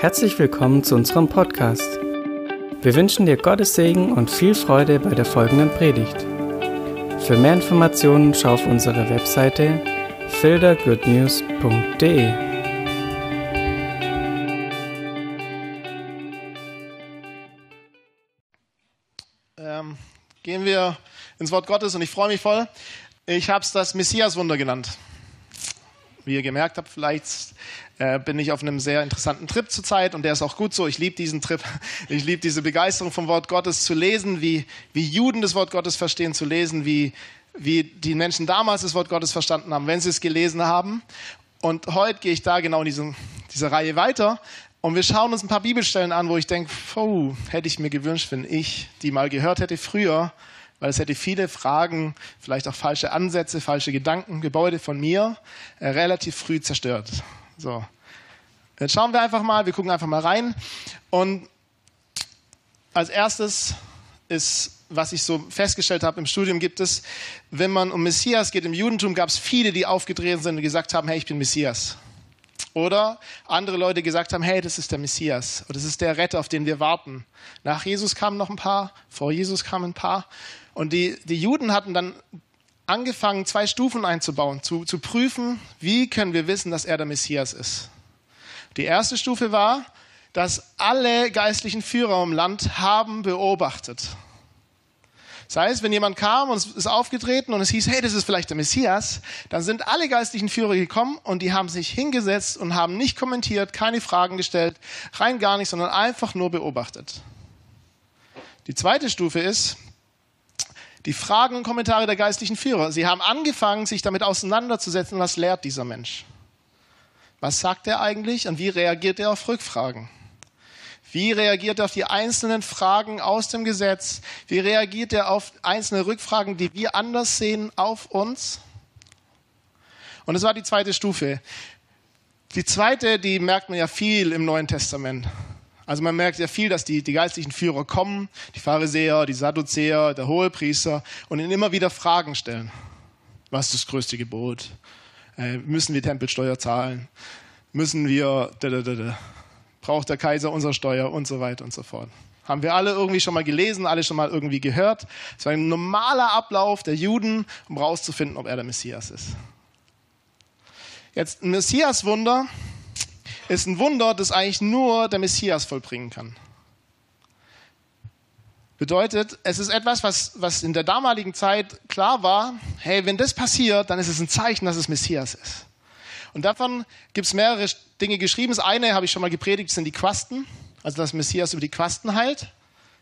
Herzlich willkommen zu unserem Podcast. Wir wünschen dir Gottes Segen und viel Freude bei der folgenden Predigt. Für mehr Informationen schau auf unsere Webseite fildergoodnews.de. Ähm, gehen wir ins Wort Gottes und ich freue mich voll. Ich habe es das Messias-Wunder genannt. Wie ihr gemerkt habt, vielleicht äh, bin ich auf einem sehr interessanten Trip zurzeit und der ist auch gut so. Ich liebe diesen Trip. Ich liebe diese Begeisterung vom Wort Gottes zu lesen, wie, wie Juden das Wort Gottes verstehen, zu lesen, wie, wie die Menschen damals das Wort Gottes verstanden haben, wenn sie es gelesen haben. Und heute gehe ich da genau in diese, diese Reihe weiter. Und wir schauen uns ein paar Bibelstellen an, wo ich denke, oh, hätte ich mir gewünscht, wenn ich die mal gehört hätte früher, weil es hätte viele Fragen, vielleicht auch falsche Ansätze, falsche Gedanken, Gebäude von mir äh, relativ früh zerstört. So. Jetzt schauen wir einfach mal, wir gucken einfach mal rein. Und als erstes ist, was ich so festgestellt habe im Studium, gibt es, wenn man um Messias geht, im Judentum gab es viele, die aufgetreten sind und gesagt haben, hey, ich bin Messias. Oder andere Leute gesagt haben, hey, das ist der Messias oder das ist der Retter, auf den wir warten. Nach Jesus kamen noch ein paar, vor Jesus kamen ein paar. Und die, die Juden hatten dann angefangen, zwei Stufen einzubauen, zu, zu prüfen, wie können wir wissen, dass er der Messias ist. Die erste Stufe war, dass alle geistlichen Führer im Land haben beobachtet. Das heißt, wenn jemand kam und es ist aufgetreten und es hieß, hey, das ist vielleicht der Messias, dann sind alle geistlichen Führer gekommen und die haben sich hingesetzt und haben nicht kommentiert, keine Fragen gestellt, rein gar nicht, sondern einfach nur beobachtet. Die zweite Stufe ist, die Fragen und Kommentare der geistlichen Führer. Sie haben angefangen, sich damit auseinanderzusetzen, was lehrt dieser Mensch. Was sagt er eigentlich und wie reagiert er auf Rückfragen? Wie reagiert er auf die einzelnen Fragen aus dem Gesetz? Wie reagiert er auf einzelne Rückfragen, die wir anders sehen, auf uns? Und das war die zweite Stufe. Die zweite, die merkt man ja viel im Neuen Testament. Also man merkt ja viel, dass die, die geistlichen Führer kommen, die Pharisäer, die Sadduzäer, der Hohepriester und ihnen immer wieder Fragen stellen. Was ist das größte Gebot? Äh, müssen wir Tempelsteuer zahlen? Müssen wir, da, da, da, braucht der Kaiser unsere Steuer und so weiter und so fort. Haben wir alle irgendwie schon mal gelesen, alle schon mal irgendwie gehört. Es war ein normaler Ablauf der Juden, um herauszufinden, ob er der Messias ist. Jetzt ein Messias-Wunder ist ein Wunder, das eigentlich nur der Messias vollbringen kann. Bedeutet, es ist etwas, was, was in der damaligen Zeit klar war, hey, wenn das passiert, dann ist es ein Zeichen, dass es Messias ist. Und davon gibt es mehrere Dinge geschrieben. Das eine habe ich schon mal gepredigt, sind die Quasten, also dass Messias über die Quasten heilt.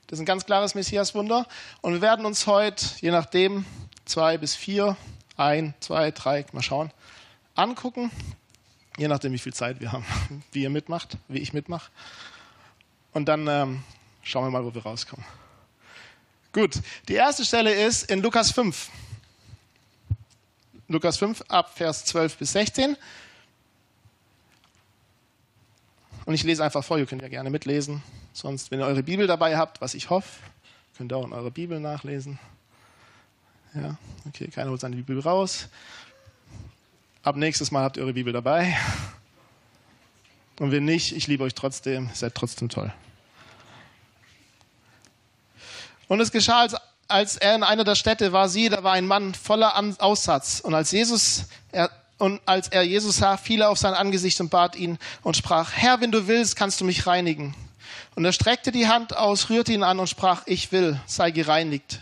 Das ist ein ganz klares Messias-Wunder. Und wir werden uns heute, je nachdem, zwei bis vier, ein, zwei, drei, mal schauen, angucken. Je nachdem, wie viel Zeit wir haben, wie ihr mitmacht, wie ich mitmache. Und dann ähm, schauen wir mal, wo wir rauskommen. Gut, die erste Stelle ist in Lukas 5. Lukas 5 ab Vers 12 bis 16. Und ich lese einfach vor, ihr könnt ja gerne mitlesen. Sonst, wenn ihr eure Bibel dabei habt, was ich hoffe, könnt ihr auch in eurer Bibel nachlesen. Ja, okay, keiner holt seine Bibel raus. Ab nächstes Mal habt ihr eure Bibel dabei. Und wenn nicht, ich liebe euch trotzdem, seid trotzdem toll. Und es geschah, als, als er in einer der Städte war, siehe, da war ein Mann voller Aussatz. Und als Jesus, er, und als er Jesus sah, fiel er auf sein Angesicht und bat ihn und sprach, Herr, wenn du willst, kannst du mich reinigen. Und er streckte die Hand aus, rührte ihn an und sprach, ich will, sei gereinigt.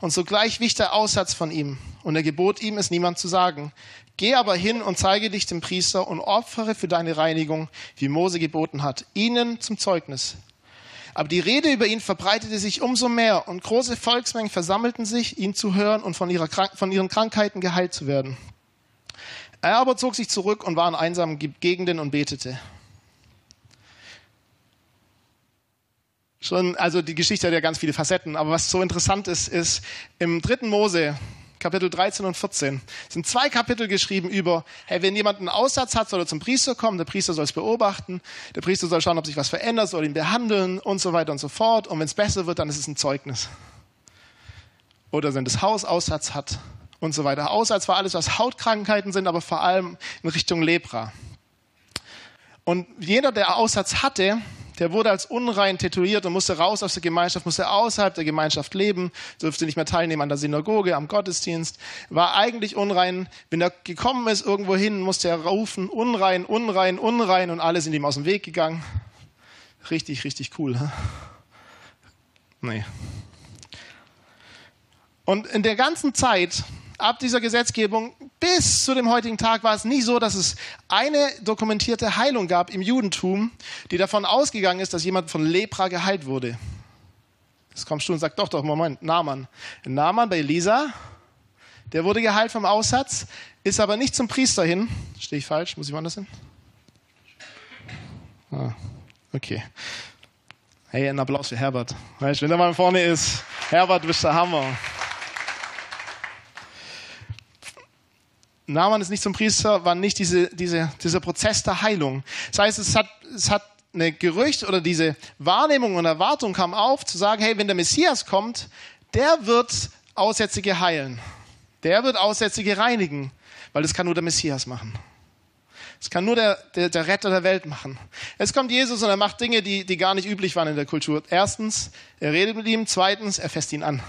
Und sogleich wich der Aussatz von ihm. Und er gebot ihm, es niemand zu sagen. Geh aber hin und zeige dich dem Priester und opfere für deine Reinigung, wie Mose geboten hat, ihnen zum Zeugnis. Aber die Rede über ihn verbreitete sich umso mehr und große Volksmengen versammelten sich, ihn zu hören und von, ihrer, von ihren Krankheiten geheilt zu werden. Er aber zog sich zurück und war in einsamen Gegenden und betete. Schon, also die Geschichte hat ja ganz viele Facetten, aber was so interessant ist, ist im dritten Mose, Kapitel 13 und 14, sind zwei Kapitel geschrieben über, hey, wenn jemand einen Aussatz hat, soll er zum Priester kommen, der Priester soll es beobachten, der Priester soll schauen, ob sich was verändert, soll ihn behandeln und so weiter und so fort. Und wenn es besser wird, dann ist es ein Zeugnis. Oder wenn das Haus Aussatz hat und so weiter. Aussatz war alles, was Hautkrankheiten sind, aber vor allem in Richtung Lepra. Und jeder, der Aussatz hatte, der wurde als unrein tätowiert und musste raus aus der Gemeinschaft, musste außerhalb der Gemeinschaft leben, durfte nicht mehr teilnehmen an der Synagoge, am Gottesdienst, war eigentlich unrein. Wenn er gekommen ist irgendwo hin, musste er rufen, unrein, unrein, unrein und alle sind ihm aus dem Weg gegangen. Richtig, richtig cool. Hä? Nee. Und in der ganzen Zeit ab dieser Gesetzgebung bis zu dem heutigen Tag war es nie so, dass es eine dokumentierte Heilung gab im Judentum, die davon ausgegangen ist, dass jemand von Lepra geheilt wurde. Jetzt kommst du und sagst, doch, doch, Moment, Naaman. Naaman bei Elisa, der wurde geheilt vom Aussatz, ist aber nicht zum Priester hin. Stehe ich falsch? Muss ich woanders hin? Ah, okay. Hey, ein Applaus für Herbert. Weißt, wenn er mal vorne ist, Herbert, du bist der Hammer. Naaman ist nicht zum Priester, war nicht diese, diese, dieser Prozess der Heilung. Das heißt, es hat, es hat eine Gerücht oder diese Wahrnehmung und Erwartung kam auf, zu sagen, hey, wenn der Messias kommt, der wird Aussätzige heilen. Der wird Aussätzige reinigen, weil das kann nur der Messias machen. Das kann nur der, der, der Retter der Welt machen. Jetzt kommt Jesus und er macht Dinge, die, die gar nicht üblich waren in der Kultur. Erstens, er redet mit ihm. Zweitens, er fässt ihn an.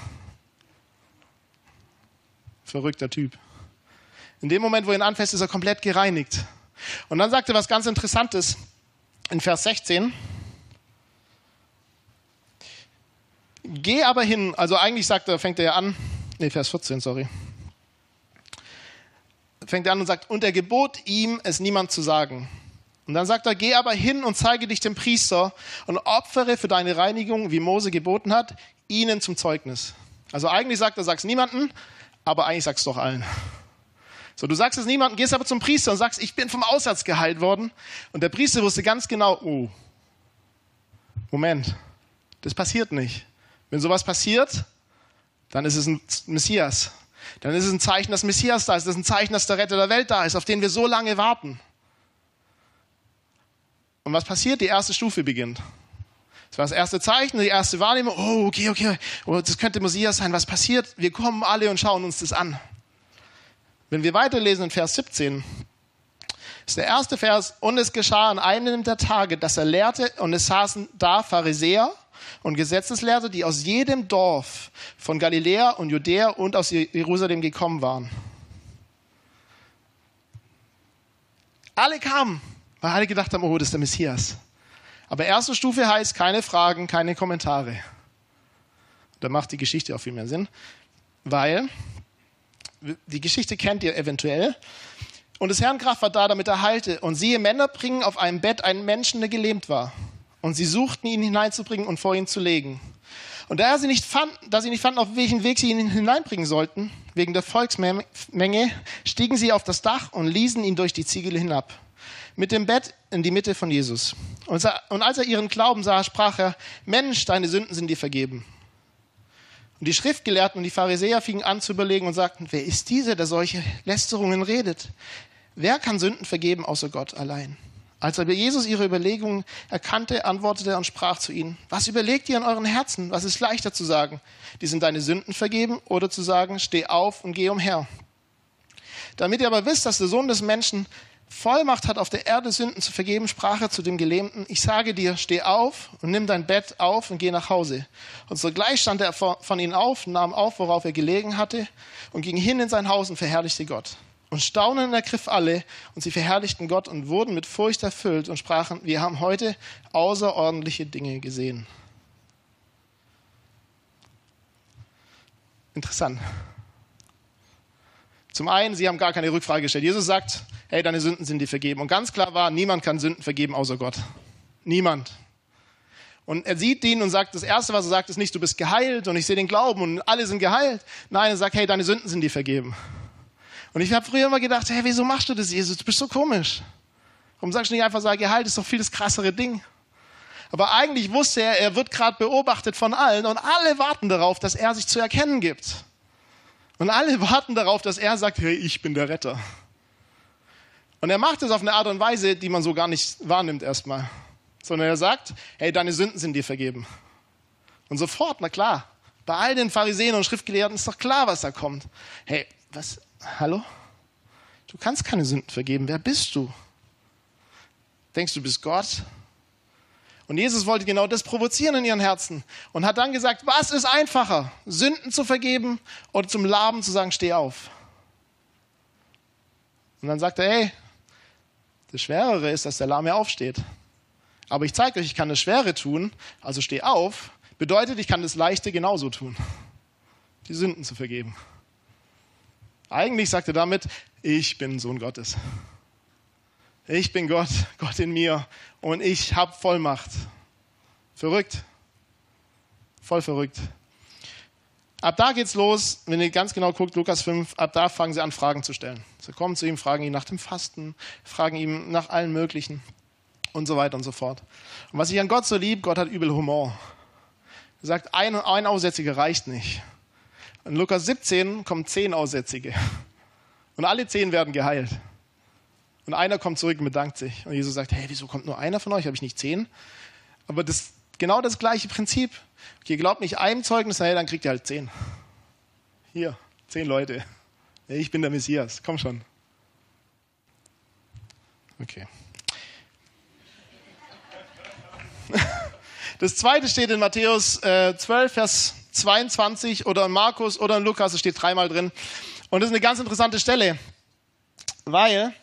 Verrückter Typ. In dem Moment, wo er ihn anfasst, ist er komplett gereinigt. Und dann sagt er was ganz Interessantes in Vers 16. Geh aber hin, also eigentlich sagt er, fängt er ja an, nee, Vers 14, sorry. Fängt er an und sagt, und er gebot ihm, es niemand zu sagen. Und dann sagt er, geh aber hin und zeige dich dem Priester und opfere für deine Reinigung, wie Mose geboten hat, ihnen zum Zeugnis. Also eigentlich sagt er, sag's niemanden, aber eigentlich sag's doch allen. So, du sagst es niemandem, gehst aber zum Priester und sagst, ich bin vom Aussatz geheilt worden. Und der Priester wusste ganz genau, oh, Moment, das passiert nicht. Wenn sowas passiert, dann ist es ein Messias. Dann ist es ein Zeichen, dass Messias da ist. Das ist ein Zeichen, dass der Retter der Welt da ist, auf den wir so lange warten. Und was passiert? Die erste Stufe beginnt. Das war das erste Zeichen, die erste Wahrnehmung. Oh, okay, okay. Oh, das könnte Messias sein. Was passiert? Wir kommen alle und schauen uns das an. Wenn wir weiterlesen in Vers 17, ist der erste Vers, und es geschah an einem der Tage, dass er lehrte, und es saßen da Pharisäer und Gesetzeslehrer, die aus jedem Dorf von Galiläa und Judäa und aus Jerusalem gekommen waren. Alle kamen, weil alle gedacht haben, oh, das ist der Messias. Aber erste Stufe heißt keine Fragen, keine Kommentare. Da macht die Geschichte auch viel mehr Sinn, weil die Geschichte kennt ihr eventuell. Und des Herrn Kraft war da, damit er heilte. Und siehe, Männer bringen auf einem Bett einen Menschen, der gelähmt war. Und sie suchten ihn hineinzubringen und vor ihn zu legen. Und da sie nicht fanden, da sie nicht fanden, auf welchen Weg sie ihn hineinbringen sollten, wegen der Volksmenge, stiegen sie auf das Dach und ließen ihn durch die Ziegel hinab. Mit dem Bett in die Mitte von Jesus. Und als er ihren Glauben sah, sprach er, Mensch, deine Sünden sind dir vergeben. Und die Schriftgelehrten und die Pharisäer fingen an zu überlegen und sagten, wer ist dieser, der solche Lästerungen redet? Wer kann Sünden vergeben außer Gott allein? Als aber Jesus ihre Überlegungen erkannte, antwortete er und sprach zu ihnen, was überlegt ihr in euren Herzen? Was ist leichter zu sagen? Die sind deine Sünden vergeben oder zu sagen, steh auf und geh umher? Damit ihr aber wisst, dass der Sohn des Menschen Vollmacht hat, auf der Erde Sünden zu vergeben, sprach er zu dem Gelähmten, ich sage dir, steh auf und nimm dein Bett auf und geh nach Hause. Und sogleich stand er von ihnen auf, nahm auf, worauf er gelegen hatte, und ging hin in sein Haus und verherrlichte Gott. Und Staunen ergriff alle, und sie verherrlichten Gott und wurden mit Furcht erfüllt und sprachen, wir haben heute außerordentliche Dinge gesehen. Interessant. Zum einen, sie haben gar keine Rückfrage gestellt. Jesus sagt, hey, deine Sünden sind dir vergeben. Und ganz klar war, niemand kann Sünden vergeben außer Gott. Niemand. Und er sieht ihn und sagt, das Erste, was er sagt, ist nicht, du bist geheilt und ich sehe den Glauben und alle sind geheilt. Nein, er sagt, hey, deine Sünden sind dir vergeben. Und ich habe früher immer gedacht, hey, wieso machst du das, Jesus? Du bist so komisch. Warum sagst du nicht einfach, sag, geheilt ist doch viel das krassere Ding. Aber eigentlich wusste er, er wird gerade beobachtet von allen und alle warten darauf, dass er sich zu erkennen gibt. Und alle warten darauf, dass er sagt, hey, ich bin der Retter. Und er macht es auf eine Art und Weise, die man so gar nicht wahrnimmt erstmal. Sondern er sagt, hey, deine Sünden sind dir vergeben. Und sofort, na klar, bei all den Pharisäern und Schriftgelehrten ist doch klar, was da kommt. Hey, was, hallo? Du kannst keine Sünden vergeben. Wer bist du? Denkst du, du bist Gott? Und Jesus wollte genau das provozieren in ihren Herzen und hat dann gesagt, was ist einfacher, Sünden zu vergeben oder zum Laben zu sagen, steh auf? Und dann sagt er, hey, das Schwerere ist, dass der Lahme aufsteht. Aber ich zeige euch, ich kann das Schwere tun, also steh auf, bedeutet, ich kann das Leichte genauso tun. Die Sünden zu vergeben. Eigentlich sagt er damit, ich bin Sohn Gottes. Ich bin Gott, Gott in mir und ich habe Vollmacht. Verrückt. Voll verrückt. Ab da geht's los, wenn ihr ganz genau guckt, Lukas 5, ab da fangen sie an, Fragen zu stellen. Sie kommen zu ihm, fragen ihn nach dem Fasten, fragen ihm nach allen möglichen und so weiter und so fort. Und was ich an Gott so lieb, Gott hat übel Humor. Er sagt, ein, ein Aussätziger reicht nicht. In Lukas 17 kommen zehn Aussätzige. Und alle zehn werden geheilt. Und einer kommt zurück und bedankt sich. Und Jesus sagt, hey, wieso kommt nur einer von euch? Habe ich nicht zehn? Aber das genau das gleiche Prinzip. Okay, glaubt nicht einem Zeugnis, naja, dann kriegt ihr halt zehn. Hier, zehn Leute. Ich bin der Messias. Komm schon. Okay. Das zweite steht in Matthäus äh, 12, Vers 22 oder in Markus oder in Lukas, es steht dreimal drin. Und das ist eine ganz interessante Stelle, weil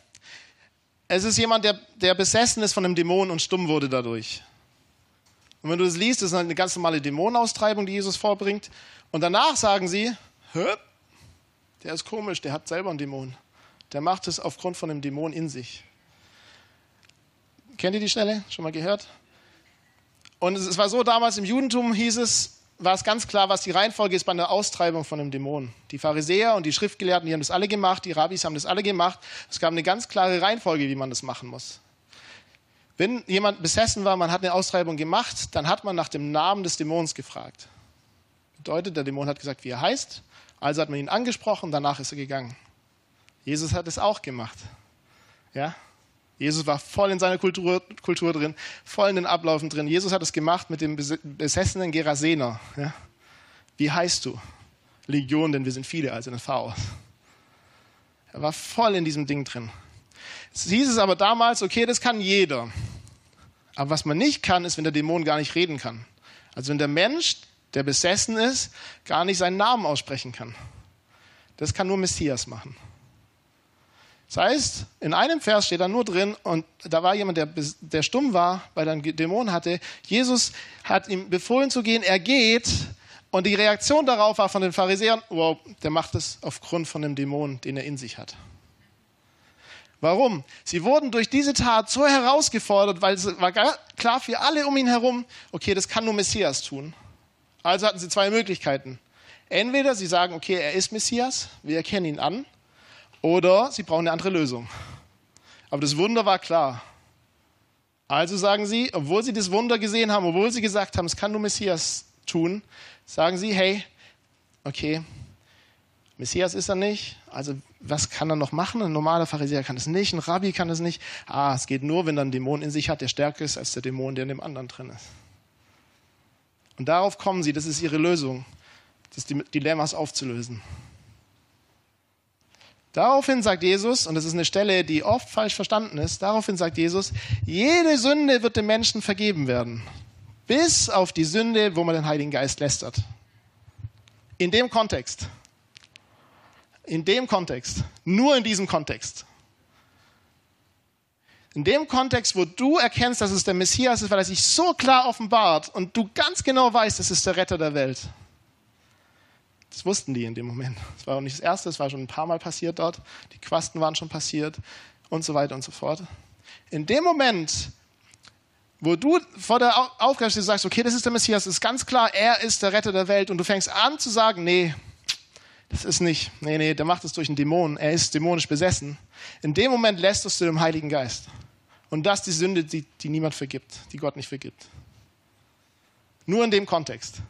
es ist jemand, der, der besessen ist von einem Dämon und stumm wurde dadurch. Und wenn du das liest, ist eine ganz normale Dämonenaustreibung, die Jesus vorbringt. Und danach sagen sie, Hö, der ist komisch, der hat selber einen Dämon. Der macht es aufgrund von einem Dämon in sich. Kennt ihr die Stelle? Schon mal gehört? Und es war so, damals im Judentum hieß es, war es ganz klar, was die Reihenfolge ist bei einer Austreibung von einem Dämon. Die Pharisäer und die Schriftgelehrten, die haben das alle gemacht, die Rabbis haben das alle gemacht. Es gab eine ganz klare Reihenfolge, wie man das machen muss. Wenn jemand besessen war, man hat eine Austreibung gemacht, dann hat man nach dem Namen des Dämons gefragt. Bedeutet, der Dämon hat gesagt, wie er heißt, also hat man ihn angesprochen, danach ist er gegangen. Jesus hat es auch gemacht. Ja? Jesus war voll in seiner Kultur, Kultur drin, voll in den Ablaufen drin. Jesus hat es gemacht mit dem besessenen Gerasener. Ja? Wie heißt du? Legion, denn wir sind viele, also ein V. Er war voll in diesem Ding drin. Es hieß es aber damals, okay, das kann jeder. Aber was man nicht kann, ist, wenn der Dämon gar nicht reden kann. Also wenn der Mensch, der besessen ist, gar nicht seinen Namen aussprechen kann. Das kann nur Messias machen. Das heißt, in einem Vers steht da nur drin, und da war jemand, der, der stumm war, weil er einen Dämon hatte. Jesus hat ihm befohlen zu gehen, er geht, und die Reaktion darauf war von den Pharisäern, wow, der macht es aufgrund von dem Dämon, den er in sich hat. Warum? Sie wurden durch diese Tat so herausgefordert, weil es war klar für alle um ihn herum, okay, das kann nur Messias tun. Also hatten sie zwei Möglichkeiten. Entweder sie sagen, okay, er ist Messias, wir erkennen ihn an, oder sie brauchen eine andere Lösung. Aber das Wunder war klar. Also sagen sie, obwohl sie das Wunder gesehen haben, obwohl sie gesagt haben, es kann nur Messias tun, sagen sie, hey, okay, Messias ist er nicht, also was kann er noch machen? Ein normaler Pharisäer kann es nicht, ein Rabbi kann es nicht. Ah, es geht nur, wenn er einen Dämon in sich hat, der stärker ist als der Dämon, der in dem anderen drin ist. Und darauf kommen sie, das ist ihre Lösung, das Dilemmas aufzulösen. Daraufhin sagt Jesus, und das ist eine Stelle, die oft falsch verstanden ist, daraufhin sagt Jesus, jede Sünde wird dem Menschen vergeben werden. Bis auf die Sünde, wo man den Heiligen Geist lästert. In dem Kontext. In dem Kontext. Nur in diesem Kontext. In dem Kontext, wo du erkennst, dass es der Messias ist, weil er sich so klar offenbart und du ganz genau weißt, es ist der Retter der Welt. Das wussten die in dem Moment. Das war auch nicht das Erste, es war schon ein paar Mal passiert dort. Die Quasten waren schon passiert und so weiter und so fort. In dem Moment, wo du vor der Aufgabe stehst sagst, okay, das ist der Messias, ist ganz klar, er ist der Retter der Welt und du fängst an zu sagen, nee, das ist nicht, nee, nee, der macht es durch einen Dämon, er ist dämonisch besessen. In dem Moment lässt du dem Heiligen Geist. Und das die Sünde, die, die niemand vergibt, die Gott nicht vergibt. Nur in dem Kontext.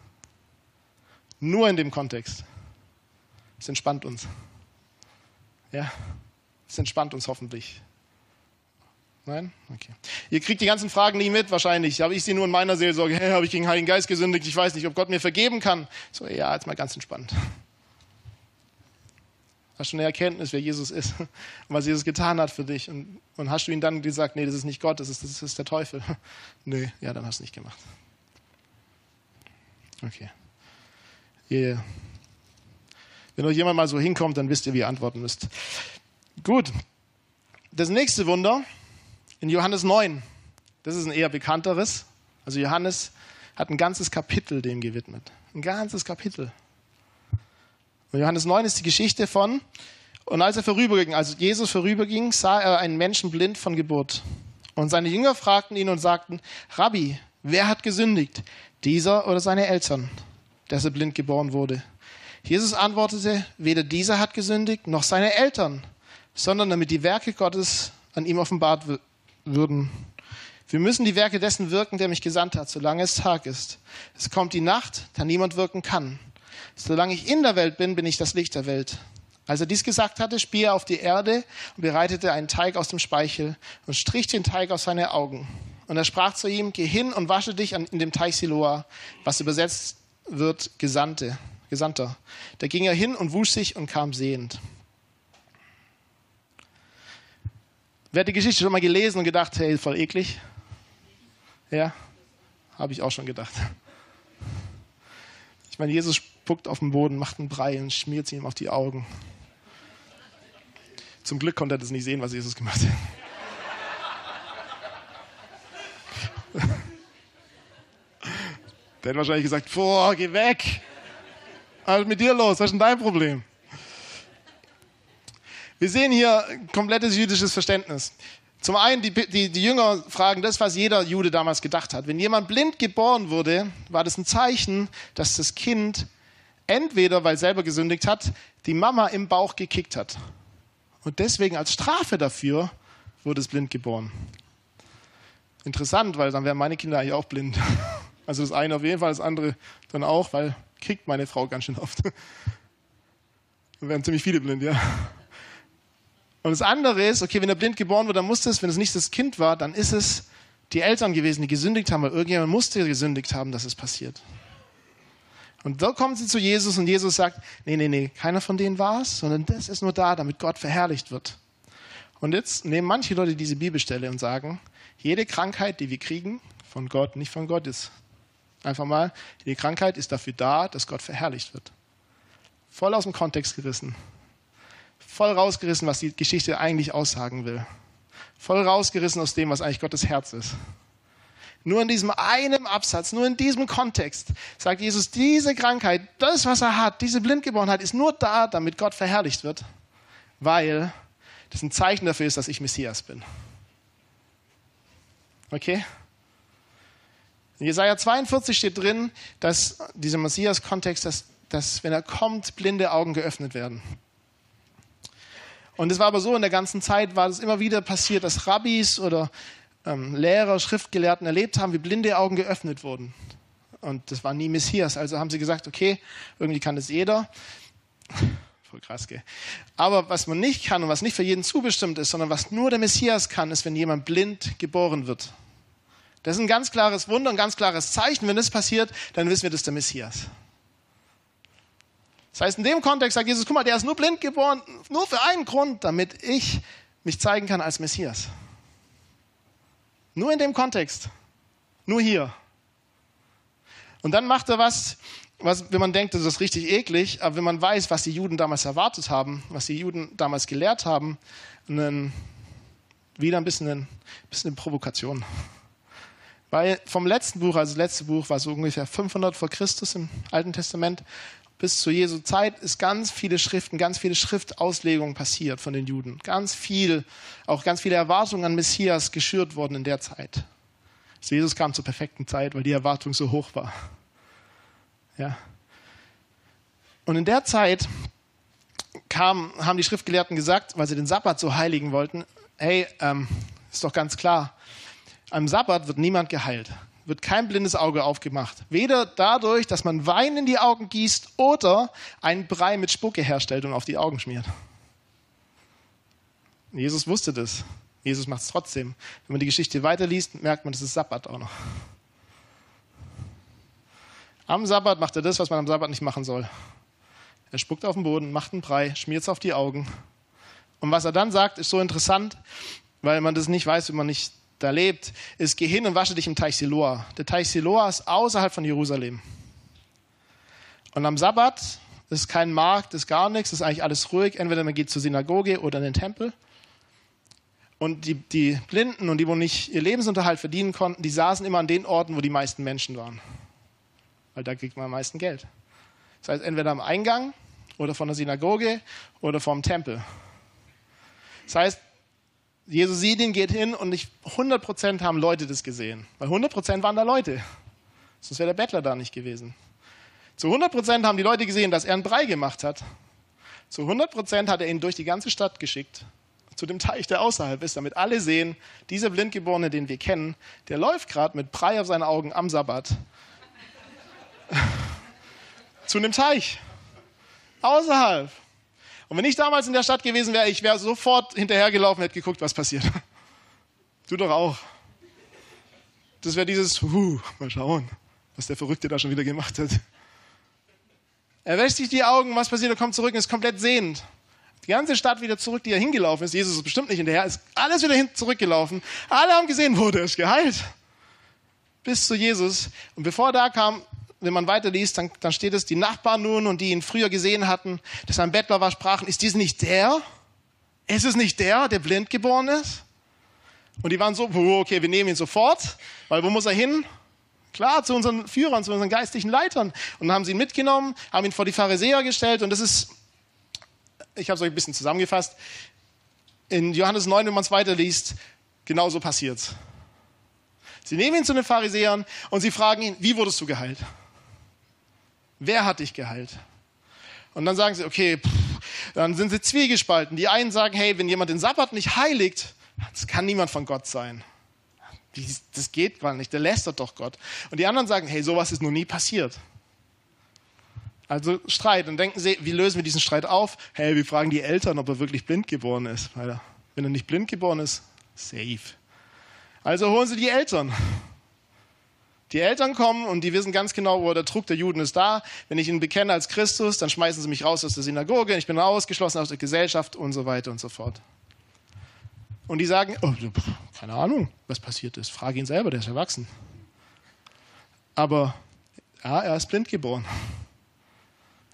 Nur in dem Kontext. Es entspannt uns. Ja, es entspannt uns hoffentlich. Nein? Okay. Ihr kriegt die ganzen Fragen nie mit, wahrscheinlich. Habe ich sie nur in meiner Seelsorge? Hey, habe ich gegen den Heiligen Geist gesündigt? Ich weiß nicht, ob Gott mir vergeben kann. So, ja, jetzt mal ganz entspannt. Hast du eine Erkenntnis, wer Jesus ist und was Jesus getan hat für dich? Und, und hast du ihn dann gesagt, nee, das ist nicht Gott, das ist, das ist der Teufel? nee, ja, dann hast du es nicht gemacht. Okay. Yeah. Wenn euch jemand mal so hinkommt, dann wisst ihr, wie ihr antworten müsst. Gut. Das nächste Wunder in Johannes 9. Das ist ein eher bekannteres. Also Johannes hat ein ganzes Kapitel dem gewidmet. Ein ganzes Kapitel. Und Johannes 9 ist die Geschichte von, und als er vorüberging, also Jesus vorüberging, sah er einen Menschen blind von Geburt. Und seine Jünger fragten ihn und sagten, Rabbi, wer hat gesündigt, dieser oder seine Eltern, dass er blind geboren wurde? Jesus antwortete, weder dieser hat gesündigt, noch seine Eltern, sondern damit die Werke Gottes an ihm offenbart würden. Wir müssen die Werke dessen wirken, der mich gesandt hat, solange es Tag ist. Es kommt die Nacht, da niemand wirken kann. Solange ich in der Welt bin, bin ich das Licht der Welt. Als er dies gesagt hatte, spie er auf die Erde und bereitete einen Teig aus dem Speichel und strich den Teig aus seinen Augen. Und er sprach zu ihm, geh hin und wasche dich in dem Teich Siloa, was übersetzt wird Gesandte, Gesandter. Da ging er hin und wusch sich und kam sehend. Wer hat die Geschichte schon mal gelesen und gedacht, hey, voll eklig? Ja, habe ich auch schon gedacht. Ich meine, Jesus spuckt auf den Boden, macht einen Brei und schmiert sie ihm auf die Augen. Zum Glück konnte er das nicht sehen, was Jesus gemacht hat. Der hat wahrscheinlich gesagt, boah, geh weg. Was ist mit dir los? Was ist denn dein Problem? Wir sehen hier komplettes jüdisches Verständnis. Zum einen, die, die, die Jünger fragen das, was jeder Jude damals gedacht hat. Wenn jemand blind geboren wurde, war das ein Zeichen, dass das Kind entweder, weil selber gesündigt hat, die Mama im Bauch gekickt hat. Und deswegen als Strafe dafür wurde es blind geboren. Interessant, weil dann wären meine Kinder eigentlich auch blind. Also das eine auf jeden Fall, das andere dann auch, weil kriegt meine Frau ganz schön oft. Dann wären ziemlich viele blind, ja. Und das andere ist, okay, wenn er blind geboren wird, dann muss es, wenn es nicht das Kind war, dann ist es die Eltern gewesen, die gesündigt haben, weil irgendjemand musste gesündigt haben, dass es passiert. Und da kommen sie zu Jesus und Jesus sagt, nee, nee, nee, keiner von denen war es, sondern das ist nur da, damit Gott verherrlicht wird. Und jetzt nehmen manche Leute diese Bibelstelle und sagen, jede Krankheit, die wir kriegen, von Gott, nicht von Gott ist. Einfach mal, die Krankheit ist dafür da, dass Gott verherrlicht wird. Voll aus dem Kontext gerissen voll rausgerissen, was die Geschichte eigentlich aussagen will. Voll rausgerissen aus dem, was eigentlich Gottes Herz ist. Nur in diesem einen Absatz, nur in diesem Kontext sagt Jesus, diese Krankheit, das, was er hat, diese Blindgeborenheit ist nur da, damit Gott verherrlicht wird, weil das ein Zeichen dafür ist, dass ich Messias bin. Okay? In Jesaja 42 steht drin, dass dieser Messias-Kontext, dass, dass wenn er kommt, blinde Augen geöffnet werden. Und es war aber so, in der ganzen Zeit war es immer wieder passiert, dass Rabbis oder ähm, Lehrer, Schriftgelehrten erlebt haben, wie blinde Augen geöffnet wurden. Und das war nie Messias. Also haben sie gesagt, okay, irgendwie kann das jeder. Voll krass, gell? Aber was man nicht kann und was nicht für jeden zubestimmt ist, sondern was nur der Messias kann, ist, wenn jemand blind geboren wird. Das ist ein ganz klares Wunder, ein ganz klares Zeichen. Wenn das passiert, dann wissen wir, das ist der Messias. Das heißt, in dem Kontext sagt Jesus, guck mal, der ist nur blind geboren, nur für einen Grund, damit ich mich zeigen kann als Messias. Nur in dem Kontext. Nur hier. Und dann macht er was, was, wenn man denkt, das ist richtig eklig, aber wenn man weiß, was die Juden damals erwartet haben, was die Juden damals gelehrt haben, einen, wieder ein bisschen, ein bisschen eine Provokation. Weil vom letzten Buch, also das letzte Buch war so ungefähr 500 vor Christus im Alten Testament, bis zu Jesu Zeit ist ganz viele Schriften, ganz viele Schriftauslegungen passiert von den Juden. Ganz viel, auch ganz viele Erwartungen an Messias geschürt worden in der Zeit. Also Jesus kam zur perfekten Zeit, weil die Erwartung so hoch war. Ja. Und in der Zeit kam, haben die Schriftgelehrten gesagt, weil sie den Sabbat so heiligen wollten, hey, ähm, ist doch ganz klar, am Sabbat wird niemand geheilt wird kein blindes Auge aufgemacht. Weder dadurch, dass man Wein in die Augen gießt oder einen Brei mit Spucke herstellt und auf die Augen schmiert. Jesus wusste das. Jesus macht es trotzdem. Wenn man die Geschichte weiterliest, merkt man, das ist Sabbat auch noch. Am Sabbat macht er das, was man am Sabbat nicht machen soll. Er spuckt auf den Boden, macht einen Brei, schmiert es auf die Augen. Und was er dann sagt, ist so interessant, weil man das nicht weiß, wenn man nicht da lebt, ist, geh hin und wasche dich im Teich Siloa. Der Teich Siloa ist außerhalb von Jerusalem. Und am Sabbat ist kein Markt, ist gar nichts, ist eigentlich alles ruhig. Entweder man geht zur Synagoge oder in den Tempel. Und die, die Blinden und die, wo nicht ihr Lebensunterhalt verdienen konnten, die saßen immer an den Orten, wo die meisten Menschen waren. Weil da kriegt man am meisten Geld. Das heißt, entweder am Eingang oder von der Synagoge oder vom Tempel. Das heißt, Jesus sieht ihn, geht hin und nicht 100% haben Leute das gesehen. Weil 100% waren da Leute. Sonst wäre der Bettler da nicht gewesen. Zu 100% haben die Leute gesehen, dass er einen Brei gemacht hat. Zu 100% hat er ihn durch die ganze Stadt geschickt. Zu dem Teich, der außerhalb ist, damit alle sehen, dieser Blindgeborene, den wir kennen, der läuft gerade mit Brei auf seinen Augen am Sabbat zu einem Teich. Außerhalb. Und wenn ich damals in der Stadt gewesen wäre, ich wäre sofort hinterhergelaufen, hätte geguckt, was passiert. Du doch auch. Das wäre dieses, huh, mal schauen, was der Verrückte da schon wieder gemacht hat. Er wäscht sich die Augen, was passiert? Er kommt zurück und ist komplett sehend. Die ganze Stadt wieder zurück, die er hingelaufen ist. Jesus ist bestimmt nicht hinterher, ist alles wieder hin zurückgelaufen. Alle haben gesehen, wurde er ist geheilt. Bis zu Jesus. Und bevor er da kam, wenn man weiterliest, dann, dann steht es, die Nachbarn nun und die ihn früher gesehen hatten, dass ein Bettler war, sprachen, ist dies nicht der? Ist es nicht der, der blind geboren ist? Und die waren so, okay, wir nehmen ihn sofort, weil wo muss er hin? Klar, zu unseren Führern, zu unseren geistlichen Leitern. Und dann haben sie ihn mitgenommen, haben ihn vor die Pharisäer gestellt und das ist, ich habe es euch ein bisschen zusammengefasst, in Johannes 9, wenn man es weiterliest, genauso passiert's. Sie nehmen ihn zu den Pharisäern und sie fragen ihn, wie wurdest du geheilt? Wer hat dich geheilt? Und dann sagen sie, okay, pff, dann sind sie zwiegespalten. Die einen sagen, hey, wenn jemand den Sabbat nicht heiligt, das kann niemand von Gott sein. Das geht gar nicht, der lästert doch Gott. Und die anderen sagen, hey, sowas ist noch nie passiert. Also Streit. Und denken sie, wie lösen wir diesen Streit auf? Hey, wir fragen die Eltern, ob er wirklich blind geboren ist. Weil wenn er nicht blind geboren ist, safe. Also holen sie die Eltern. Die Eltern kommen und die wissen ganz genau, wo der Druck der Juden ist da. Wenn ich ihn bekenne als Christus, dann schmeißen sie mich raus aus der Synagoge, ich bin ausgeschlossen aus der Gesellschaft und so weiter und so fort. Und die sagen, oh, keine Ahnung, was passiert ist. Frage ihn selber, der ist erwachsen. Aber ja, er ist blind geboren.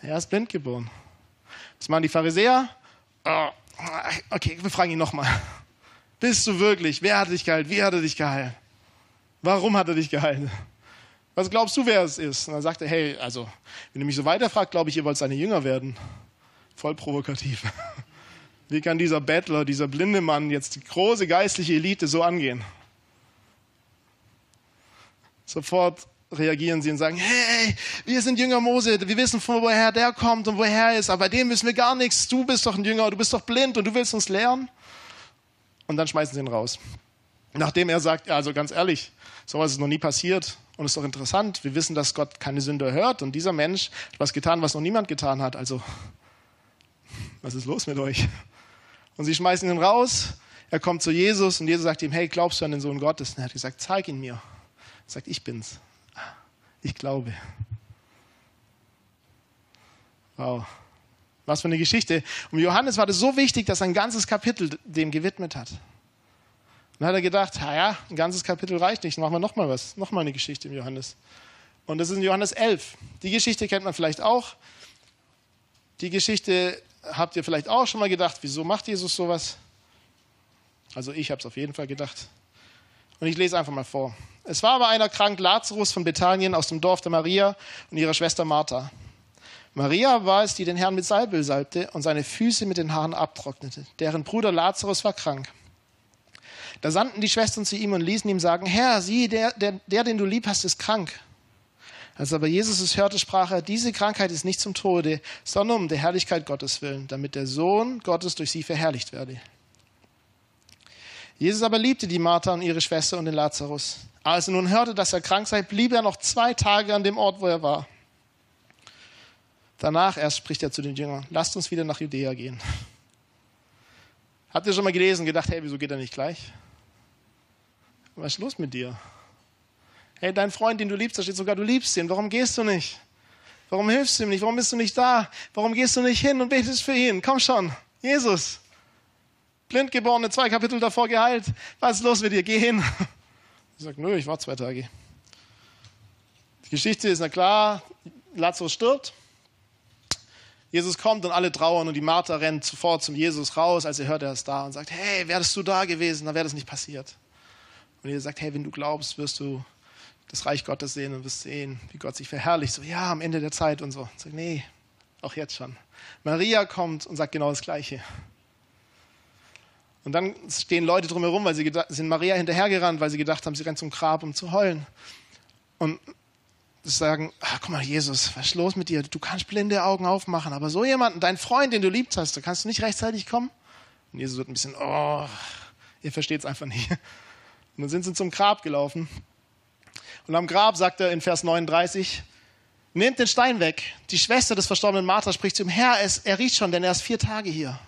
Er ist blind geboren. Was machen die Pharisäer? Oh, okay, wir fragen ihn nochmal. Bist du wirklich? Wer hat dich geheilt? Wie hat er dich geheilt? Warum hat er dich geheilt? Was glaubst du, wer es ist? Und dann sagt er, hey, also, wenn du mich so weiterfragt, glaube ich, ihr wollt seine Jünger werden. Voll provokativ. Wie kann dieser Bettler, dieser blinde Mann jetzt die große geistliche Elite so angehen? Sofort reagieren sie und sagen, hey, wir sind Jünger Mose, wir wissen von woher der kommt und woher er ist, aber bei dem wissen wir gar nichts. Du bist doch ein Jünger, du bist doch blind und du willst uns lehren. Und dann schmeißen sie ihn raus. Nachdem er sagt, ja, also ganz ehrlich, sowas ist noch nie passiert und ist doch interessant. Wir wissen, dass Gott keine Sünde hört und dieser Mensch hat was getan, was noch niemand getan hat. Also, was ist los mit euch? Und sie schmeißen ihn raus. Er kommt zu Jesus und Jesus sagt ihm, hey, glaubst du an den Sohn Gottes? Und er hat gesagt, zeig ihn mir. Er sagt, ich bin's. Ich glaube. Wow. Was für eine Geschichte. Und Johannes war das so wichtig, dass er ein ganzes Kapitel dem gewidmet hat. Dann hat er gedacht, ja, ein ganzes Kapitel reicht nicht, machen wir nochmal was, nochmal eine Geschichte im Johannes. Und das ist in Johannes 11. Die Geschichte kennt man vielleicht auch. Die Geschichte habt ihr vielleicht auch schon mal gedacht, wieso macht Jesus sowas? Also ich habe es auf jeden Fall gedacht. Und ich lese einfach mal vor. Es war aber einer krank, Lazarus von Bethanien aus dem Dorf der Maria und ihrer Schwester Martha. Maria war es, die den Herrn mit Salböl salbte und seine Füße mit den Haaren abtrocknete. Deren Bruder Lazarus war krank. Da sandten die Schwestern zu ihm und ließen ihm sagen, Herr, sieh, der, der, der, den du lieb hast, ist krank. Als aber Jesus es hörte, sprach er, diese Krankheit ist nicht zum Tode, sondern um der Herrlichkeit Gottes willen, damit der Sohn Gottes durch sie verherrlicht werde. Jesus aber liebte die Martha und ihre Schwester und den Lazarus. Als er nun hörte, dass er krank sei, blieb er noch zwei Tage an dem Ort, wo er war. Danach erst spricht er zu den Jüngern, lasst uns wieder nach Judäa gehen. Habt ihr schon mal gelesen und gedacht, hey, wieso geht er nicht gleich? Was ist los mit dir? Hey, dein Freund, den du liebst, da steht sogar, du liebst ihn. Warum gehst du nicht? Warum hilfst du ihm nicht? Warum bist du nicht da? Warum gehst du nicht hin und betest für ihn? Komm schon, Jesus. Blindgeborene, zwei Kapitel davor geheilt. Was ist los mit dir? Geh hin. Ich sage, nö, ich war zwei Tage. Die Geschichte ist na klar, Lazarus stirbt. Jesus kommt und alle trauern und die Martha rennt sofort zum Jesus raus, als er hört, er ist da und sagt, hey, wärst du da gewesen, dann wäre das nicht passiert. Und Jesus sagt, hey, wenn du glaubst, wirst du das Reich Gottes sehen und wirst sehen, wie Gott sich verherrlicht. So, ja, am Ende der Zeit und so. Und sagt, nee, auch jetzt schon. Maria kommt und sagt genau das Gleiche. Und dann stehen Leute drumherum, weil sie sind Maria hinterhergerannt, weil sie gedacht haben, sie rennt zum Grab, um zu heulen. Und sagen, ach, guck mal, Jesus, was ist los mit dir? Du kannst blinde Augen aufmachen, aber so jemanden, dein Freund, den du liebt hast, da kannst du nicht rechtzeitig kommen? Und Jesus wird ein bisschen, oh, ihr versteht es einfach nicht. Und dann sind sie zum Grab gelaufen. Und am Grab sagt er in Vers 39, nehmt den Stein weg. Die Schwester des verstorbenen Martha spricht zu ihm, Herr, es, er riecht schon, denn er ist vier Tage hier.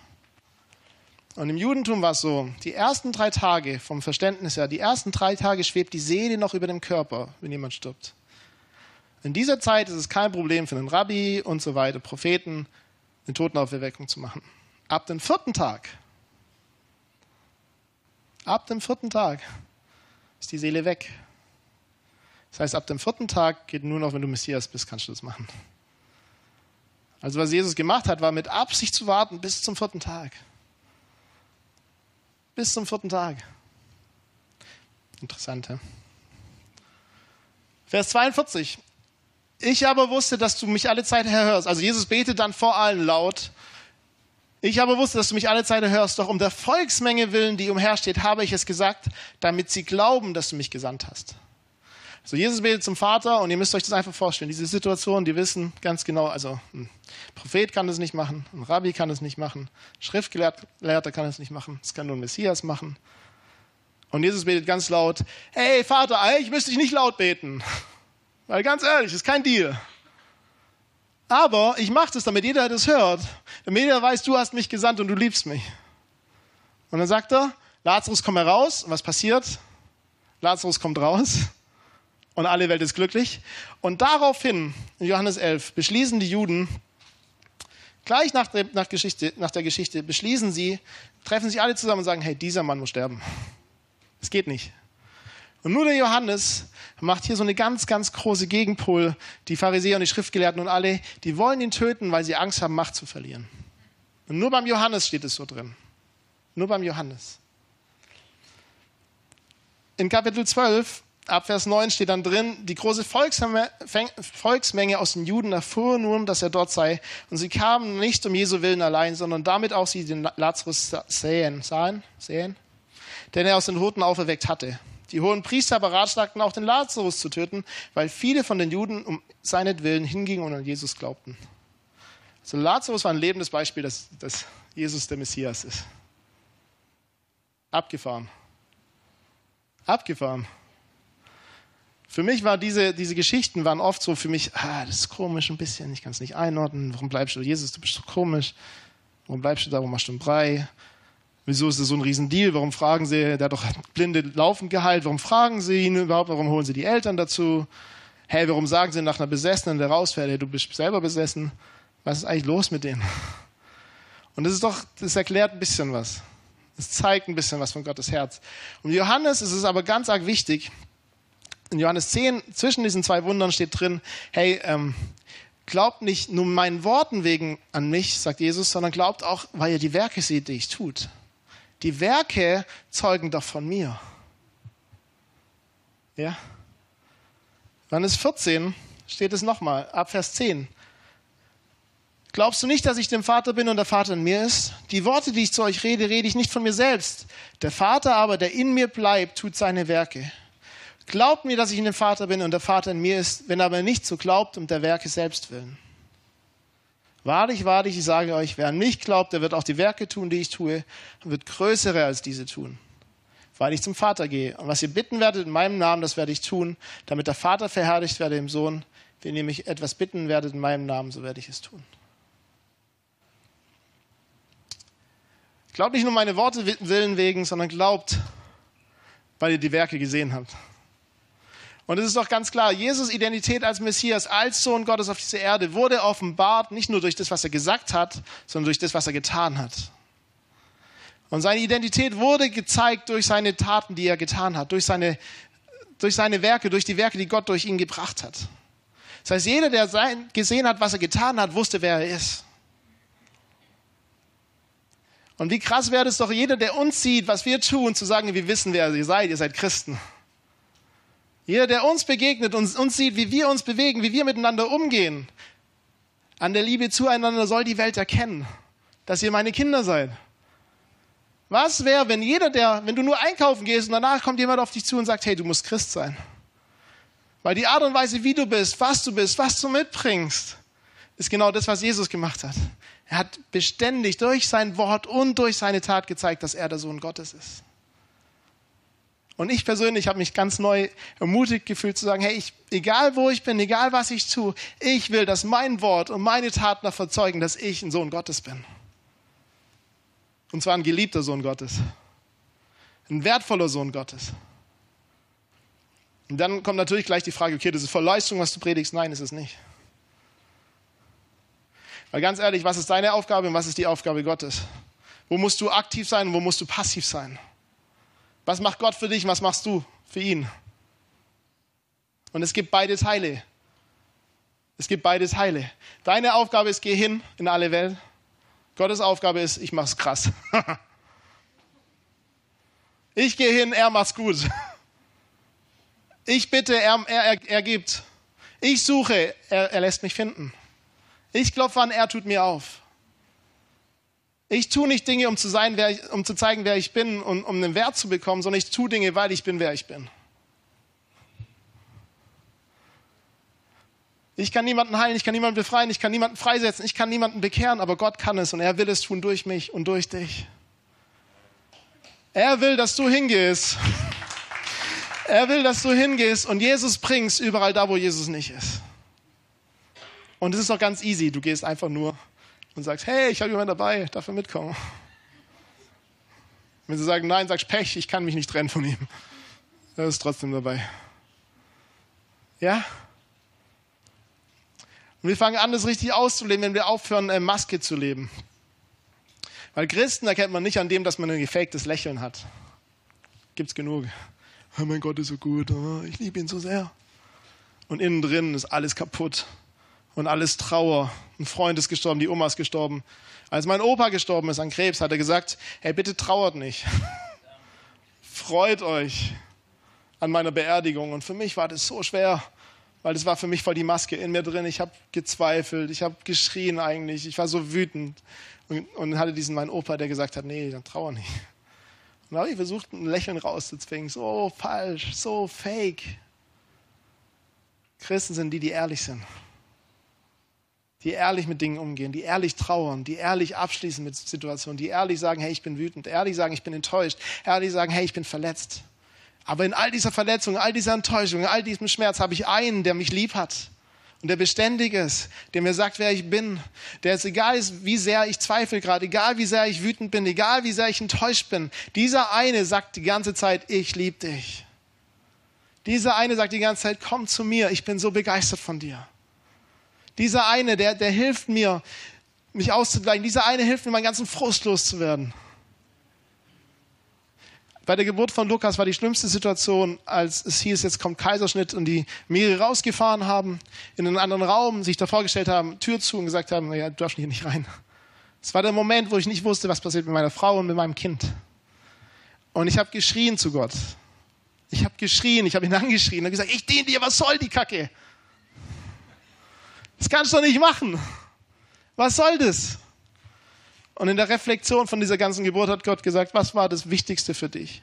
Und im Judentum war es so, die ersten drei Tage, vom Verständnis her, die ersten drei Tage schwebt die Seele noch über dem Körper, wenn jemand stirbt. In dieser Zeit ist es kein Problem für einen Rabbi und so weiter, Propheten, eine Totenauferweckung zu machen. Ab dem vierten Tag, ab dem vierten Tag ist die Seele weg. Das heißt, ab dem vierten Tag geht nur noch, wenn du Messias bist, kannst du das machen. Also was Jesus gemacht hat, war mit Absicht zu warten bis zum vierten Tag. Bis zum vierten Tag. Interessant, ja? Vers 42. Ich aber wusste, dass du mich alle Zeit hörst. Also Jesus betet dann vor allen laut. Ich aber wusste, dass du mich alle Zeit hörst. Doch um der Volksmenge willen, die umhersteht, habe ich es gesagt, damit sie glauben, dass du mich gesandt hast. So, Jesus betet zum Vater und ihr müsst euch das einfach vorstellen. Diese Situation, die wissen ganz genau, also ein Prophet kann das nicht machen, ein Rabbi kann das nicht machen, ein Schriftgelehrter kann das nicht machen, das kann nur ein Messias machen. Und Jesus betet ganz laut, hey Vater, eigentlich müsste ich nicht laut beten. Weil ganz ehrlich, ist kein Deal. Aber ich mache das, damit jeder das hört. Damit jeder weiß, du hast mich gesandt und du liebst mich. Und dann sagt er, Lazarus, komm heraus. Und was passiert? Lazarus kommt raus und alle Welt ist glücklich. Und daraufhin, in Johannes 11, beschließen die Juden, gleich nach der, nach, Geschichte, nach der Geschichte, beschließen sie, treffen sich alle zusammen und sagen, hey, dieser Mann muss sterben. Es geht nicht. Und nur der Johannes macht hier so eine ganz, ganz große Gegenpol. Die Pharisäer und die Schriftgelehrten und alle, die wollen ihn töten, weil sie Angst haben, Macht zu verlieren. Und nur beim Johannes steht es so drin. Nur beim Johannes. In Kapitel 12, ab Vers 9 steht dann drin, die große Volksmenge aus den Juden erfuhr nun, dass er dort sei. Und sie kamen nicht um Jesu Willen allein, sondern damit auch sie den Lazarus sehen, sahen, sehen, den er aus den Toten auferweckt hatte. Die hohen Priester beratschlagten auch den Lazarus zu töten, weil viele von den Juden um seinetwillen hingingen und an Jesus glaubten. Also Lazarus war ein lebendes Beispiel, dass, dass Jesus der Messias ist. Abgefahren. Abgefahren. Für mich waren diese, diese Geschichten waren oft so für mich, ah, das ist komisch ein bisschen, ich kann es nicht einordnen. Warum bleibst du, Jesus, du bist so komisch. Warum bleibst du da, warum machst du einen Brei? Wieso ist das so ein Riesendeal? Warum fragen sie, der hat doch Blinde laufend geheilt, warum fragen sie ihn überhaupt? Warum holen sie die Eltern dazu? Hey, warum sagen sie nach einer Besessenen, der rausfährt, hey, du bist selber besessen? Was ist eigentlich los mit denen? Und das ist doch, das erklärt ein bisschen was. Es zeigt ein bisschen was von Gottes Herz. Und Johannes ist es aber ganz arg wichtig. In Johannes 10, zwischen diesen zwei Wundern steht drin, hey, ähm, glaubt nicht nur meinen Worten wegen an mich, sagt Jesus, sondern glaubt auch, weil ihr die Werke seht, die ich tut. Die Werke zeugen doch von mir. Ja? Johannes 14 steht es nochmal, ab Vers 10. Glaubst du nicht, dass ich dem Vater bin und der Vater in mir ist? Die Worte, die ich zu euch rede, rede ich nicht von mir selbst. Der Vater aber, der in mir bleibt, tut seine Werke. Glaubt mir, dass ich in dem Vater bin und der Vater in mir ist, wenn aber nicht so glaubt, um der Werke selbst willen. Wahrlich, wahrlich, ich sage euch, wer an mich glaubt, der wird auch die Werke tun, die ich tue, und wird größere als diese tun, weil ich zum Vater gehe. Und was ihr bitten werdet in meinem Namen, das werde ich tun, damit der Vater verherrlicht werde im Sohn. Wenn ihr mich etwas bitten werdet in meinem Namen, so werde ich es tun. Glaubt nicht nur meine Worte willen wegen, sondern glaubt, weil ihr die Werke gesehen habt. Und es ist doch ganz klar, Jesus Identität als Messias, als Sohn Gottes auf dieser Erde wurde offenbart, nicht nur durch das, was er gesagt hat, sondern durch das, was er getan hat. Und seine Identität wurde gezeigt durch seine Taten, die er getan hat, durch seine, durch seine Werke, durch die Werke, die Gott durch ihn gebracht hat. Das heißt, jeder, der sein, gesehen hat, was er getan hat, wusste, wer er ist. Und wie krass wäre es doch, jeder, der uns sieht, was wir tun, zu sagen, wir wissen, wer ihr seid, ihr seid Christen. Jeder, der uns begegnet und uns sieht, wie wir uns bewegen, wie wir miteinander umgehen, an der Liebe zueinander soll die Welt erkennen, dass ihr meine Kinder seid. Was wäre, wenn jeder, der, wenn du nur einkaufen gehst und danach kommt jemand auf dich zu und sagt, hey, du musst Christ sein. Weil die Art und Weise, wie du bist, was du bist, was du mitbringst, ist genau das, was Jesus gemacht hat. Er hat beständig durch sein Wort und durch seine Tat gezeigt, dass er der Sohn Gottes ist. Und ich persönlich habe mich ganz neu ermutigt gefühlt zu sagen, hey, ich, egal wo ich bin, egal was ich tue, ich will, dass mein Wort und meine Taten davon zeugen, dass ich ein Sohn Gottes bin. Und zwar ein geliebter Sohn Gottes. Ein wertvoller Sohn Gottes. Und dann kommt natürlich gleich die Frage, okay, das ist voll Leistung, was du predigst. Nein, ist es nicht. Weil ganz ehrlich, was ist deine Aufgabe und was ist die Aufgabe Gottes? Wo musst du aktiv sein und wo musst du passiv sein? Was macht Gott für dich was machst du für ihn? Und es gibt beide Teile. Es gibt beides Heile. Deine Aufgabe ist, geh hin in alle Welt. Gottes Aufgabe ist, ich mach's krass. ich gehe hin, er macht's gut. Ich bitte, er, er, er gibt. Ich suche, er, er lässt mich finden. Ich klopfe an, er tut mir auf. Ich tue nicht Dinge, um zu, sein, ich, um zu zeigen, wer ich bin und um einen Wert zu bekommen, sondern ich tue Dinge, weil ich bin, wer ich bin. Ich kann niemanden heilen, ich kann niemanden befreien, ich kann niemanden freisetzen, ich kann niemanden bekehren, aber Gott kann es und er will es tun durch mich und durch dich. Er will, dass du hingehst. Er will, dass du hingehst und Jesus bringst überall da, wo Jesus nicht ist. Und es ist doch ganz easy. Du gehst einfach nur und sagst, hey, ich habe jemanden dabei, darf er mitkommen? Wenn sie sagen, nein, sagst Pech, ich kann mich nicht trennen von ihm. Er ist trotzdem dabei. Ja? Und wir fangen an, das richtig auszuleben, wenn wir aufhören, äh, Maske zu leben. Weil Christen erkennt man nicht an dem, dass man ein gefaktes Lächeln hat. Gibt's genug. Oh mein Gott ist so gut, oh, ich liebe ihn so sehr. Und innen drin ist alles kaputt und alles Trauer. Ein Freund ist gestorben, die Oma ist gestorben. Als mein Opa gestorben ist an Krebs, hat er gesagt, hey, bitte trauert nicht. Freut euch an meiner Beerdigung. Und für mich war das so schwer, weil das war für mich voll die Maske in mir drin. Ich habe gezweifelt, ich habe geschrien eigentlich, ich war so wütend und, und hatte diesen meinen Opa, der gesagt hat, nee, dann trauer nicht. Und dann habe ich versucht, ein Lächeln rauszuzwingen. So falsch, so fake. Christen sind die, die ehrlich sind. Die ehrlich mit Dingen umgehen, die ehrlich trauern, die ehrlich abschließen mit Situationen, die ehrlich sagen, hey, ich bin wütend, ehrlich sagen, ich bin enttäuscht, ehrlich sagen, hey, ich bin verletzt. Aber in all dieser Verletzung, all dieser Enttäuschung, all diesem Schmerz habe ich einen, der mich lieb hat und der beständig ist, der mir sagt, wer ich bin, der es egal ist, wie sehr ich zweifle gerade, egal wie sehr ich wütend bin, egal wie sehr ich enttäuscht bin. Dieser eine sagt die ganze Zeit, ich liebe dich. Dieser eine sagt die ganze Zeit, komm zu mir, ich bin so begeistert von dir. Dieser eine, der, der hilft mir, mich auszugleichen. Dieser eine hilft mir, meinen ganzen Frust loszuwerden. Bei der Geburt von Lukas war die schlimmste Situation, als es hieß, jetzt kommt Kaiserschnitt und die Meere rausgefahren haben, in einen anderen Raum, sich da vorgestellt haben, Tür zu und gesagt haben, naja, du darfst hier nicht rein. Es war der Moment, wo ich nicht wusste, was passiert mit meiner Frau und mit meinem Kind. Und ich habe geschrien zu Gott. Ich habe geschrien, ich habe ihn angeschrien und gesagt, ich diene dir, was soll die Kacke? Das kannst du nicht machen. Was soll das? Und in der Reflexion von dieser ganzen Geburt hat Gott gesagt, was war das Wichtigste für dich?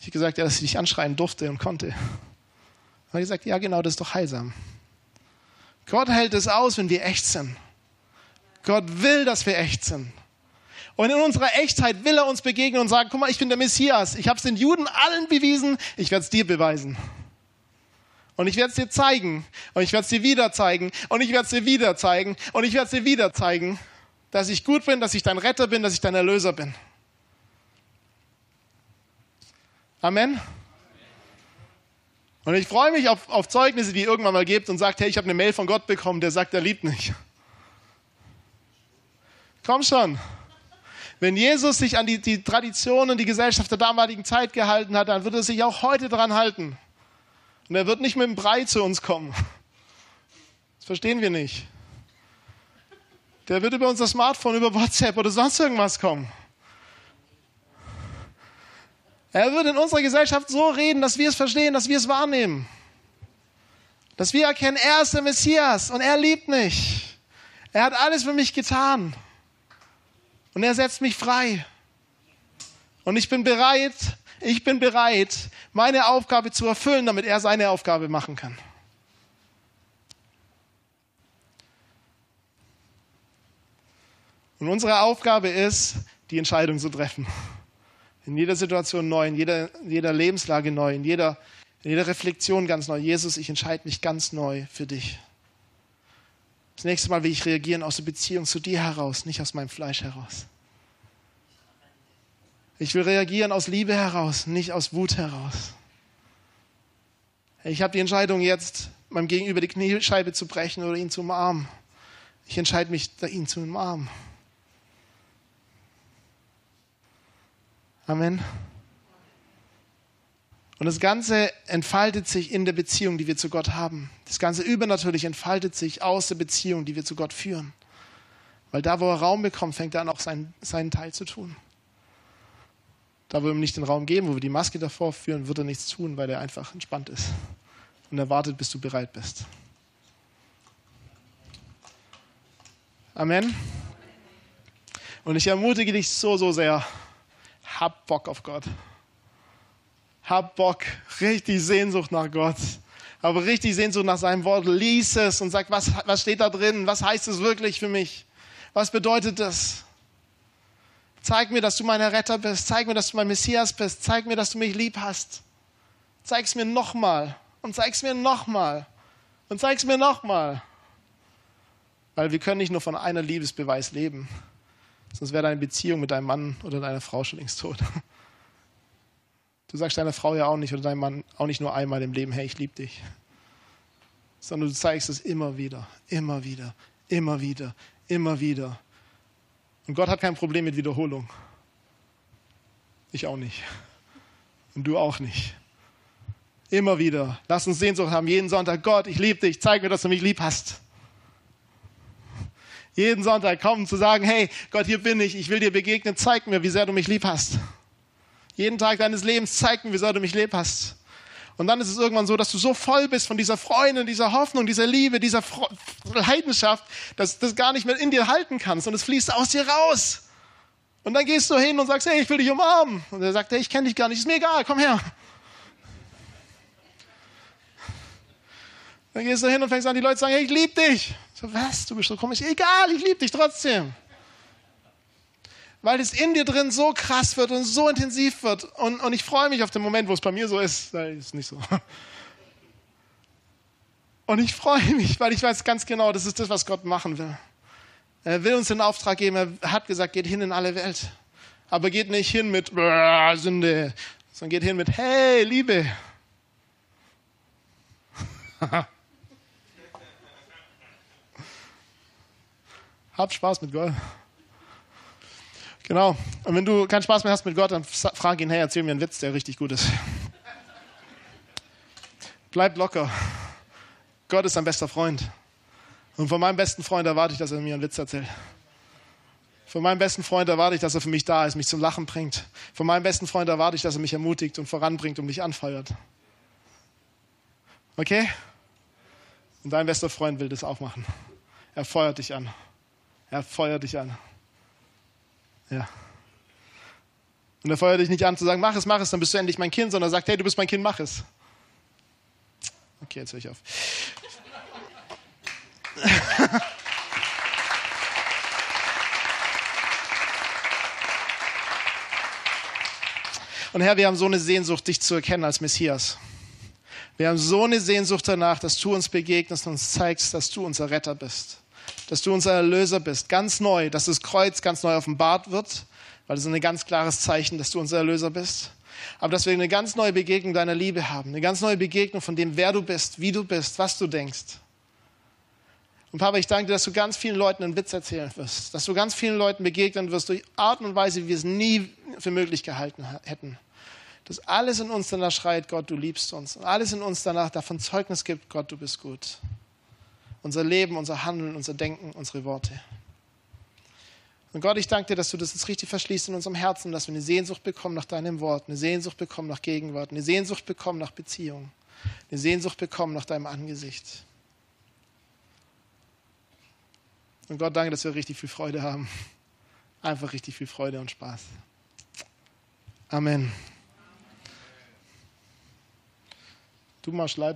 Ich habe gesagt, ja, dass ich dich anschreien durfte und konnte. Er hat gesagt, ja, genau, das ist doch heilsam. Gott hält es aus, wenn wir echt sind. Gott will, dass wir echt sind. Und in unserer Echtheit will er uns begegnen und sagen, guck mal, ich bin der Messias. Ich habe es den Juden allen bewiesen, ich werde es dir beweisen. Und ich werde es dir zeigen. Und ich werde es dir wieder zeigen. Und ich werde es dir wieder zeigen. Und ich werde es dir wieder zeigen, dass ich gut bin, dass ich dein Retter bin, dass ich dein Erlöser bin. Amen. Und ich freue mich auf, auf Zeugnisse, die ihr irgendwann mal gebt und sagt, hey, ich habe eine Mail von Gott bekommen, der sagt, er liebt mich. Komm schon. Wenn Jesus sich an die, die Traditionen, die Gesellschaft der damaligen Zeit gehalten hat, dann wird er sich auch heute daran halten. Und er wird nicht mit dem Brei zu uns kommen. Das verstehen wir nicht. Der wird über unser Smartphone, über WhatsApp oder sonst irgendwas kommen. Er wird in unserer Gesellschaft so reden, dass wir es verstehen, dass wir es wahrnehmen. Dass wir erkennen, er ist der Messias und er liebt mich. Er hat alles für mich getan. Und er setzt mich frei. Und ich bin bereit, ich bin bereit, meine Aufgabe zu erfüllen, damit er seine Aufgabe machen kann. Und unsere Aufgabe ist, die Entscheidung zu treffen. In jeder Situation neu, in jeder, in jeder Lebenslage neu, in jeder, in jeder Reflexion ganz neu. Jesus, ich entscheide mich ganz neu für dich. Das nächste Mal will ich reagieren aus der Beziehung zu dir heraus, nicht aus meinem Fleisch heraus. Ich will reagieren aus Liebe heraus, nicht aus Wut heraus. Ich habe die Entscheidung jetzt, meinem Gegenüber die Kniescheibe zu brechen oder ihn zu umarmen. Ich entscheide mich, ihn zu umarmen. Amen. Und das Ganze entfaltet sich in der Beziehung, die wir zu Gott haben. Das Ganze übernatürlich entfaltet sich aus der Beziehung, die wir zu Gott führen. Weil da, wo er Raum bekommt, fängt er an, auch seinen, seinen Teil zu tun. Da, wo wir ihm nicht den Raum geben, wo wir die Maske davor führen, wird er nichts tun, weil er einfach entspannt ist und er wartet, bis du bereit bist. Amen. Und ich ermutige dich so, so sehr, hab Bock auf Gott. Hab Bock, richtig Sehnsucht nach Gott. Aber richtig Sehnsucht nach seinem Wort. Lies es und sag, was, was steht da drin? Was heißt es wirklich für mich? Was bedeutet das? Zeig mir, dass du mein Retter bist. Zeig mir, dass du mein Messias bist. Zeig mir, dass du mich lieb hast. Zeig es mir nochmal. Und zeig es mir nochmal. Und zeig es mir nochmal. Weil wir können nicht nur von einer Liebesbeweis leben. Sonst wäre deine Beziehung mit deinem Mann oder deiner Frau schon längst tot. Du sagst deiner Frau ja auch nicht oder deinem Mann auch nicht nur einmal im Leben, hey, ich liebe dich. Sondern du zeigst es immer wieder, immer wieder, immer wieder, immer wieder. Und Gott hat kein Problem mit Wiederholung. Ich auch nicht. Und du auch nicht. Immer wieder. Lass uns Sehnsucht haben, jeden Sonntag. Gott, ich liebe dich. Zeig mir, dass du mich lieb hast jeden Sonntag kommen zu sagen, hey Gott, hier bin ich, ich will dir begegnen, zeig mir, wie sehr du mich lieb hast. Jeden Tag deines Lebens zeig mir, wie sehr du mich lieb hast. Und dann ist es irgendwann so, dass du so voll bist von dieser Freude, dieser Hoffnung, dieser Liebe, dieser Fre Leidenschaft, dass du das gar nicht mehr in dir halten kannst und es fließt aus dir raus. Und dann gehst du hin und sagst, hey, ich will dich umarmen. Und er sagt, hey, ich kenne dich gar nicht, ist mir egal, komm her. Dann gehst du hin und fängst an, die Leute sagen, hey, ich liebe dich. So, was? Du bist so komisch. Egal, ich liebe dich trotzdem. Weil es in dir drin so krass wird und so intensiv wird. Und, und ich freue mich auf den Moment, wo es bei mir so ist. Das ist nicht so. Und ich freue mich, weil ich weiß ganz genau, das ist das, was Gott machen will. Er will uns den Auftrag geben. Er hat gesagt, geht hin in alle Welt. Aber geht nicht hin mit Sünde, sondern geht hin mit Hey, Liebe. Hab Spaß mit Gott. Genau. Und wenn du keinen Spaß mehr hast mit Gott, dann frag ihn, hey, erzähl mir einen Witz, der richtig gut ist. Bleib locker. Gott ist dein bester Freund. Und von meinem besten Freund erwarte ich, dass er mir einen Witz erzählt. Von meinem besten Freund erwarte ich, dass er für mich da ist, mich zum Lachen bringt. Von meinem besten Freund erwarte ich, dass er mich ermutigt und voranbringt und mich anfeuert. Okay? Und dein bester Freund will das auch machen. Er feuert dich an. Er feuert dich an. Ja. Und er feuert dich nicht an zu sagen, mach es, mach es, dann bist du endlich mein Kind, sondern er sagt, hey, du bist mein Kind, mach es. Okay, jetzt höre ich auf. Und Herr, wir haben so eine Sehnsucht, dich zu erkennen als Messias. Wir haben so eine Sehnsucht danach, dass du uns begegnest und uns zeigst, dass du unser Retter bist dass du unser Erlöser bist, ganz neu, dass das Kreuz ganz neu offenbart wird, weil das ist ein ganz klares Zeichen, dass du unser Erlöser bist. aber dass wir eine ganz neue Begegnung deiner Liebe haben, eine ganz neue Begegnung von dem, wer du bist, wie du bist, was du denkst. Und Papa, ich danke dir, dass du ganz vielen Leuten einen Witz erzählen wirst, dass du ganz vielen Leuten begegnen wirst durch Arten und Weise, wie wir es nie für möglich gehalten hätten. Dass alles in uns danach schreit, Gott, du liebst uns. Und alles in uns danach davon Zeugnis gibt, Gott, du bist gut. Unser Leben, unser Handeln, unser Denken, unsere Worte. Und Gott, ich danke dir, dass du das jetzt richtig verschließt in unserem Herzen, dass wir eine Sehnsucht bekommen nach deinem Wort, eine Sehnsucht bekommen nach Gegenwart, eine Sehnsucht bekommen nach Beziehung, eine Sehnsucht bekommen nach deinem Angesicht. Und Gott danke, dass wir richtig viel Freude haben. Einfach richtig viel Freude und Spaß. Amen. Du machst leider.